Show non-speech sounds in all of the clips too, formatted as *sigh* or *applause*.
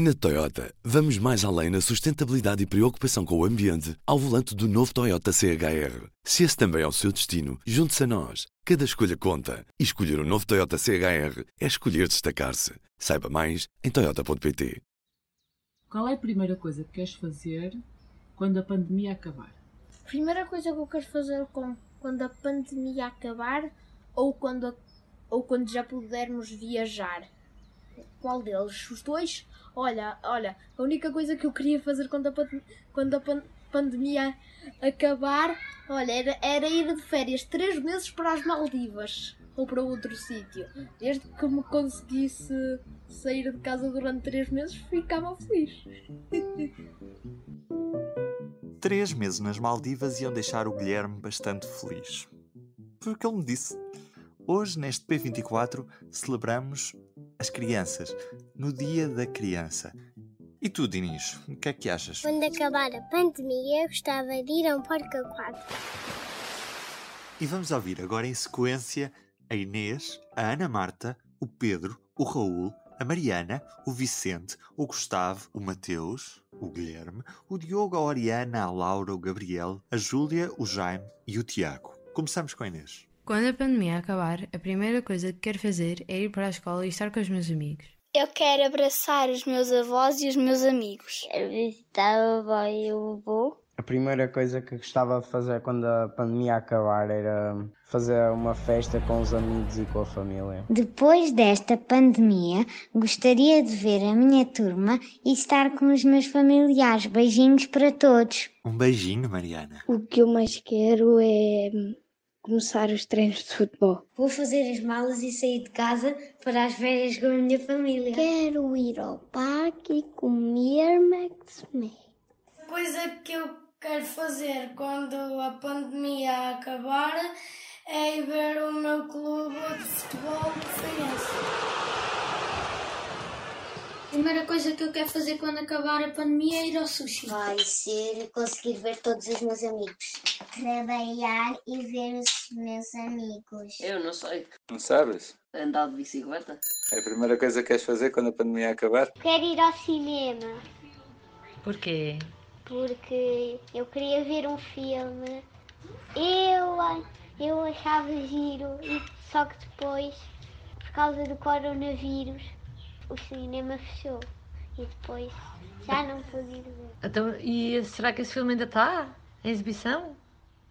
Na Toyota, vamos mais além na sustentabilidade e preocupação com o ambiente ao volante do novo Toyota CHR. Se esse também é o seu destino, junte-se a nós. Cada escolha conta. E escolher o um novo Toyota CHR é escolher destacar-se. Saiba mais em Toyota.pt. Qual é a primeira coisa que queres fazer quando a pandemia acabar? Primeira coisa que eu quero fazer com, quando a pandemia acabar ou quando, ou quando já pudermos viajar. Qual deles? Os dois? Olha, olha, a única coisa que eu queria fazer quando a, quando a pan pandemia acabar, olha, era, era ir de férias três meses para as Maldivas ou para outro sítio. Desde que me conseguisse sair de casa durante três meses, ficava feliz. três meses nas Maldivas iam deixar o Guilherme bastante feliz. Porque ele me disse. Hoje, neste P24, celebramos as crianças, no Dia da Criança. E tu, Dinis, o que é que achas? Quando acabar a pandemia, eu gostava de ir a um parque aquático. E vamos ouvir agora em sequência a Inês, a Ana Marta, o Pedro, o Raul, a Mariana, o Vicente, o Gustavo, o Mateus, o Guilherme, o Diogo, a Oriana, a Laura, o Gabriel, a Júlia, o Jaime e o Tiago. Começamos com a Inês. Quando a pandemia acabar, a primeira coisa que quero fazer é ir para a escola e estar com os meus amigos. Eu quero abraçar os meus avós e os meus amigos. Quero visitar o avô e o avô. A primeira coisa que gostava de fazer quando a pandemia acabar era fazer uma festa com os amigos e com a família. Depois desta pandemia, gostaria de ver a minha turma e estar com os meus familiares. Beijinhos para todos. Um beijinho, Mariana. O que eu mais quero é começar os treinos de futebol. Vou fazer as malas e sair de casa para as férias com a minha família. Quero ir ao parque e comer Max Coisa que eu quero fazer quando a pandemia acabar é ir ver o meu clube de futebol de Feirense. A primeira coisa que eu quero fazer quando acabar a pandemia é ir ao sushi. Vai ser conseguir ver todos os meus amigos. Trabalhar e ver os meus amigos. Eu não sei. Não sabes? Andar de bicicleta. É a primeira coisa que queres fazer quando a pandemia acabar? Quero ir ao cinema. Porquê? Porque eu queria ver um filme. Eu, eu achava giro, e só que depois, por causa do coronavírus, o cinema fechou e depois já não pude ir ver. Então, e será que esse filme ainda está em exibição?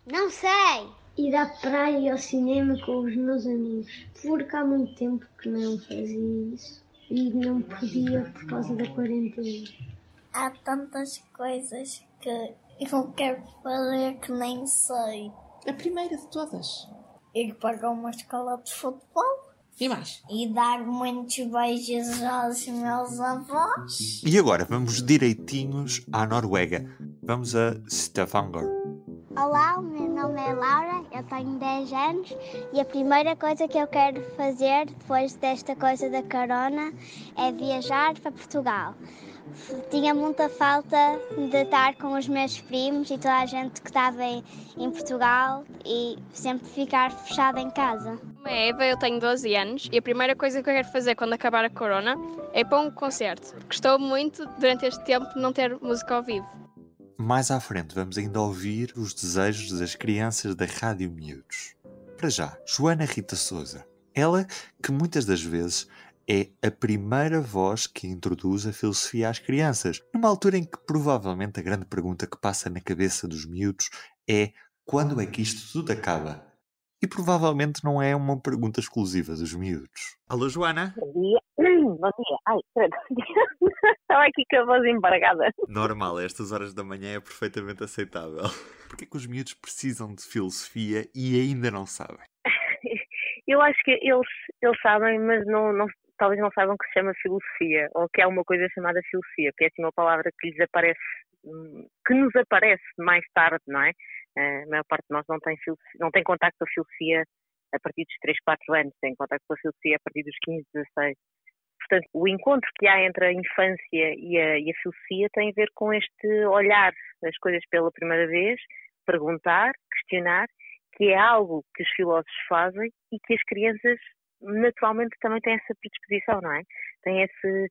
Não sei! Ir à praia e ao cinema com os meus amigos, porque há muito tempo que não fazia isso e não podia por causa da quarentena. Há tantas coisas que eu quero fazer que nem sei. A primeira de todas. Ir para uma escola de futebol e mais? E dar muitos beijos aos meus avós. E agora vamos direitinhos à Noruega. Vamos a Stavanger. Olá, o meu nome é Laura, eu tenho 10 anos e a primeira coisa que eu quero fazer depois desta coisa da corona é viajar para Portugal. Tinha muita falta de estar com os meus primos e toda a gente que estava em, em Portugal e sempre ficar fechada em casa. É Eva, eu tenho 12 anos e a primeira coisa que eu quero fazer quando acabar a corona é ir para um concerto. Gostou muito durante este tempo não ter música ao vivo. Mais à frente vamos ainda ouvir os desejos das crianças da Rádio Miúdos. Para já, Joana Rita Souza. Ela que muitas das vezes é a primeira voz que introduz a filosofia às crianças, numa altura em que provavelmente a grande pergunta que passa na cabeça dos miúdos é quando é que isto tudo acaba? E provavelmente não é uma pergunta exclusiva dos miúdos. Alô, Joana? Bom dia. *clears throat* Bom dia. Ai, *laughs* Estava aqui com a voz embargada. Normal, a estas horas da manhã é perfeitamente aceitável. Porquê que os miúdos precisam de filosofia e ainda não sabem? *laughs* Eu acho que eles, eles sabem, mas não, não, talvez não saibam que se chama filosofia ou que há uma coisa chamada filosofia, que é assim uma palavra que lhes aparece, hum, que nos aparece mais tarde, não é? A maior parte de nós não tem, não tem contacto com a filosofia a partir dos 3, 4 anos, tem contacto com a filosofia a partir dos 15, 16. Portanto, o encontro que há entre a infância e a, e a filosofia tem a ver com este olhar as coisas pela primeira vez, perguntar, questionar, que é algo que os filósofos fazem e que as crianças naturalmente também têm essa predisposição, não é? Tem esse,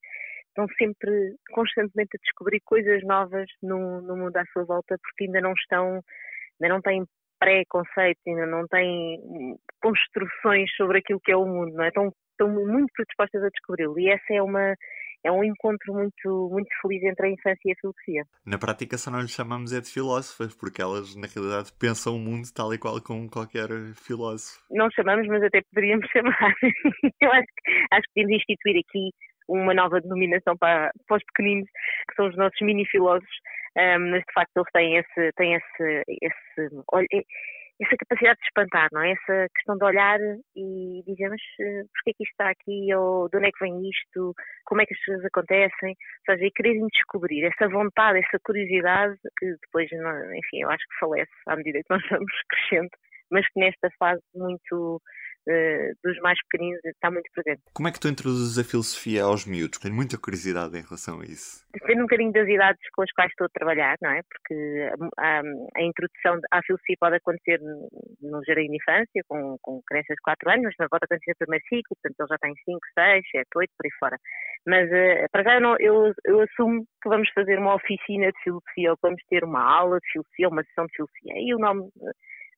estão sempre constantemente a descobrir coisas novas no, no mundo à sua volta porque ainda não estão, ainda não têm pré-conceito, ainda não têm construções sobre aquilo que é o mundo, não é? Estão, estão muito predispostas a descobri-lo e essa é uma é um encontro muito, muito feliz entre a infância e a filosofia. Na prática só não lhe chamamos é de filósofas, porque elas na realidade pensam o mundo tal e qual como qualquer filósofo. Não chamamos, mas até poderíamos *laughs* chamar. Eu acho que, acho que podemos instituir aqui uma nova denominação para, para os pequeninos, que são os nossos mini-filósofos, um, mas de facto eles têm esse, têm esse, esse essa capacidade de espantar, não é? Essa questão de olhar e dizer, mas uh, porquê que isto está aqui? Ou de onde é que vem isto? Como é que as coisas acontecem? Ou seja, e quererem descobrir essa vontade, essa curiosidade que depois, enfim, eu acho que falece à medida que nós vamos *laughs* crescendo, mas que nesta fase muito dos mais pequeninos está muito presente. Como é que tu introduzes a filosofia aos miúdos? Tenho muita curiosidade em relação a isso. Depende um bocadinho das idades com as quais estou a trabalhar, não é? Porque a, a introdução à filosofia pode acontecer no jardim de infância, com, com crianças de 4 anos, mas pode acontecer no primeiro ciclo, portanto eles já têm 5, 6, 7, 8, por aí fora. Mas uh, para já eu, não, eu, eu, assumo que vamos fazer uma oficina de filosofia ou que vamos ter uma aula de filosofia, uma sessão de filosofia. E o nome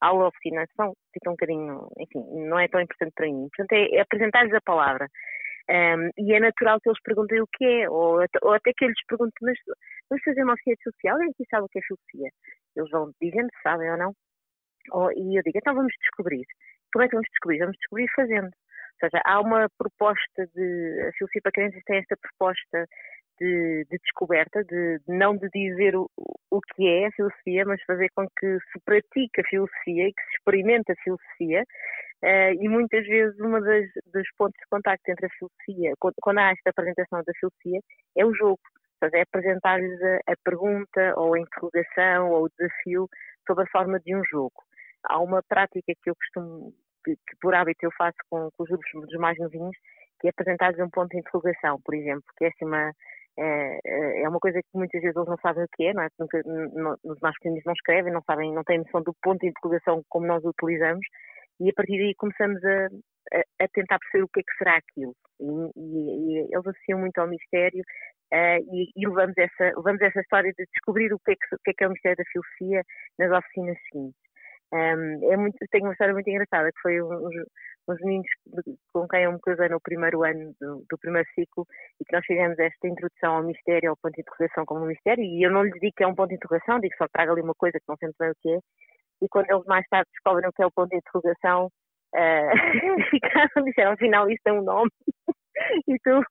aula oficina são, fica um bocadinho, enfim, não é tão importante para mim. Portanto, é, é apresentar-lhes a palavra. Um, e é natural que eles perguntem o que é, ou, ou até que eu lhes pergunte, mas vamos fazer uma oficina social? E aqui sabe o que é filosofia? Eles vão dizendo se sabem ou não. Ou, e eu digo, então vamos descobrir. Como é que vamos descobrir? Vamos descobrir fazendo. Ou seja, há uma proposta de. A filosofia para crianças tem esta proposta de, de descoberta, de, não de dizer o, o que é a filosofia, mas fazer com que se pratique a filosofia e que se experimente a filosofia. Uh, e muitas vezes uma das, dos pontos de contacto entre a filosofia, quando, quando há esta apresentação da filosofia, é o jogo. Seja, é apresentar-lhes a, a, pergunta ou a interrogação ou o desafio sob a forma de um jogo. Há uma prática que eu costumo, que, que por hábito eu faço com, com os grupos dos mais novinhos, que é apresentar-lhes um ponto de interrogação, por exemplo, que é assim uma, é, é, é uma coisa que muitas vezes eles não sabem o que é, não é? Nunca, nos mais pequenos não escrevem, não sabem, não têm noção do ponto de interrogação como nós o utilizamos e a partir daí começamos a, a, a tentar perceber o que é que será aquilo. E, e, e eles associam muito ao mistério uh, e, e, levamos, essa, levamos essa história de descobrir o que é que, o que, é, que é o mistério da filosofia nas oficinas seguintes. Um, é muito, tenho uma história muito engraçada, que foi uns, uns meninos com quem eu me casei no primeiro ano do, do, primeiro ciclo e que nós fizemos esta introdução ao mistério, ao ponto de interrogação como um mistério, e eu não lhes digo que é um ponto de interrogação, digo só traga ali uma coisa que não sei bem o que é, e quando eles mais tarde descobrem o que é o ponto de interrogação, uh, *laughs* ficaram, disseram, afinal isto tem um nome, *laughs* e, tu,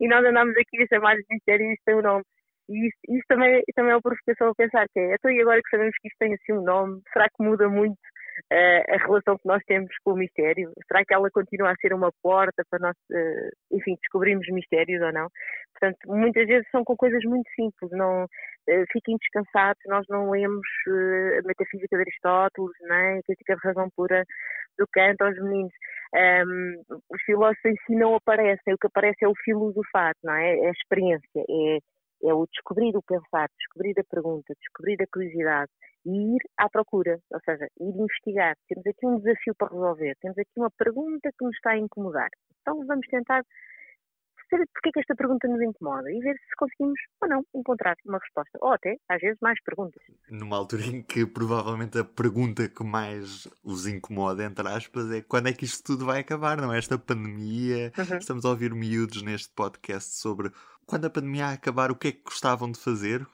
e nós andamos aqui a chamar de mistério e isto tem um nome. E isso, também, também é o professor a pensar que é, então e agora que sabemos que isto tem assim um nome, será que muda muito uh, a relação que nós temos com o mistério? Será que ela continua a ser uma porta para nós, uh, enfim, descobrirmos mistérios ou não? Portanto, muitas vezes são com coisas muito simples, não uh, fiquem descansados, nós não lemos a metafísica de Aristóteles, nem a crítica de razão pura do Kant aos meninos. Um, os filósofos em si não aparecem, o que aparece é o filosofar, não é? É a experiência, é é o descobrir o pensar, descobrir a pergunta, descobrir a curiosidade e ir à procura, ou seja, ir investigar. Temos aqui um desafio para resolver, temos aqui uma pergunta que nos está a incomodar. Então vamos tentar perceber porque é que esta pergunta nos incomoda e ver se conseguimos ou não encontrar uma resposta. Ou até, às vezes, mais perguntas. Numa altura em que provavelmente a pergunta que mais os incomoda, entre aspas, é quando é que isto tudo vai acabar, não é? Esta pandemia. Uhum. Estamos a ouvir miúdos neste podcast sobre quando a pandemia acabar, o que é que gostavam de fazer?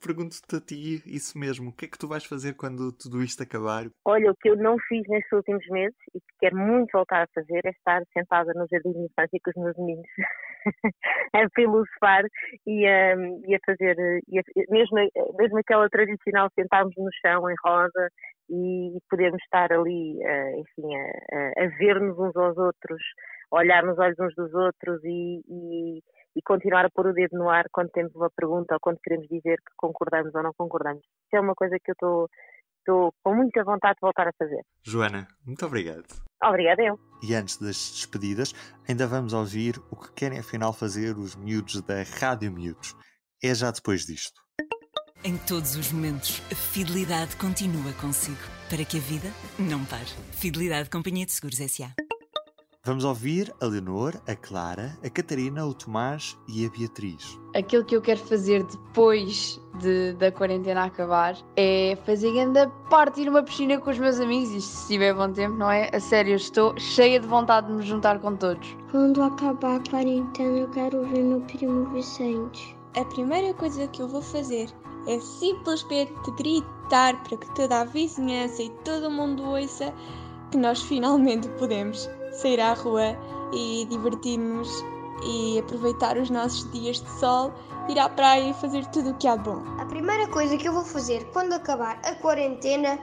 Pergunto-te a ti isso mesmo. O que é que tu vais fazer quando tudo isto acabar? Olha, o que eu não fiz nestes últimos meses e que quero muito voltar a fazer é estar sentada no jardim de infância com os meus meninos *laughs* a filosofar e a, e a fazer, e a, mesmo, mesmo aquela tradicional sentarmos no chão em rosa e podermos estar ali, uh, enfim, a, a ver-nos uns aos outros, olhar nos olhos uns dos outros e, e e continuar a pôr o dedo no ar quando temos uma pergunta ou quando queremos dizer que concordamos ou não concordamos. Isso é uma coisa que eu estou estou com muita vontade de voltar a fazer. Joana, muito obrigado. Obrigada eu. E antes das despedidas, ainda vamos ouvir o que querem afinal fazer os miúdos da Rádio Miúdos. É já depois disto. Em todos os momentos, a fidelidade continua consigo, para que a vida não pare. Fidelidade Companhia de Seguros S.A. Vamos ouvir a Leonor, a Clara, a Catarina, o Tomás e a Beatriz. Aquilo que eu quero fazer depois de, da quarentena acabar é fazer ainda parte ir numa piscina com os meus amigos, isto se tiver bom tempo, não é? A sério, estou cheia de vontade de me juntar com todos. Quando acabar a quarentena, eu quero ver meu primo Vicente. A primeira coisa que eu vou fazer é simplesmente gritar para que toda a vizinhança e todo mundo ouça que nós finalmente podemos sair à rua e divertir-nos e aproveitar os nossos dias de sol, ir à praia e fazer tudo o que há de bom. A primeira coisa que eu vou fazer quando acabar a quarentena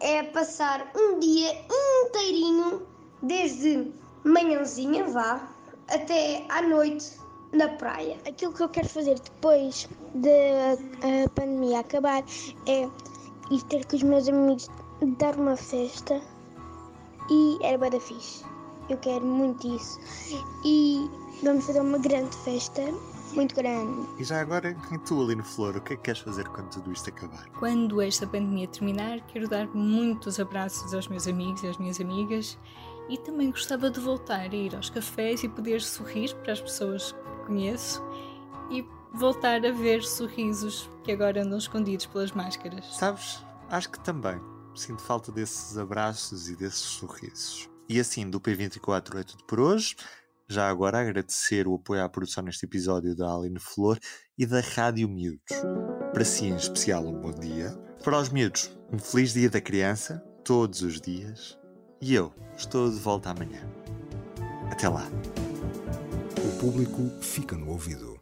é passar um dia inteirinho, desde manhãzinha vá até à noite na praia. Aquilo que eu quero fazer depois da pandemia acabar é ir ter com os meus amigos dar uma festa e era bada fixe. Eu quero muito isso. E vamos fazer uma grande festa, muito grande. E já agora, em tu, Aline Flor, o que é que queres fazer quando tudo isto acabar? Quando esta pandemia terminar, quero dar muitos abraços aos meus amigos e às minhas amigas e também gostava de voltar a ir aos cafés e poder sorrir para as pessoas que conheço e voltar a ver sorrisos que agora andam escondidos pelas máscaras. Sabes, acho que também sinto falta desses abraços e desses sorrisos. E assim, do P24 é tudo por hoje. Já agora agradecer o apoio à produção neste episódio da Aline Flor e da Rádio Miúdos. Para si, em especial, um bom dia. Para os miúdos, um feliz dia da criança, todos os dias. E eu estou de volta amanhã. Até lá. O público fica no ouvido.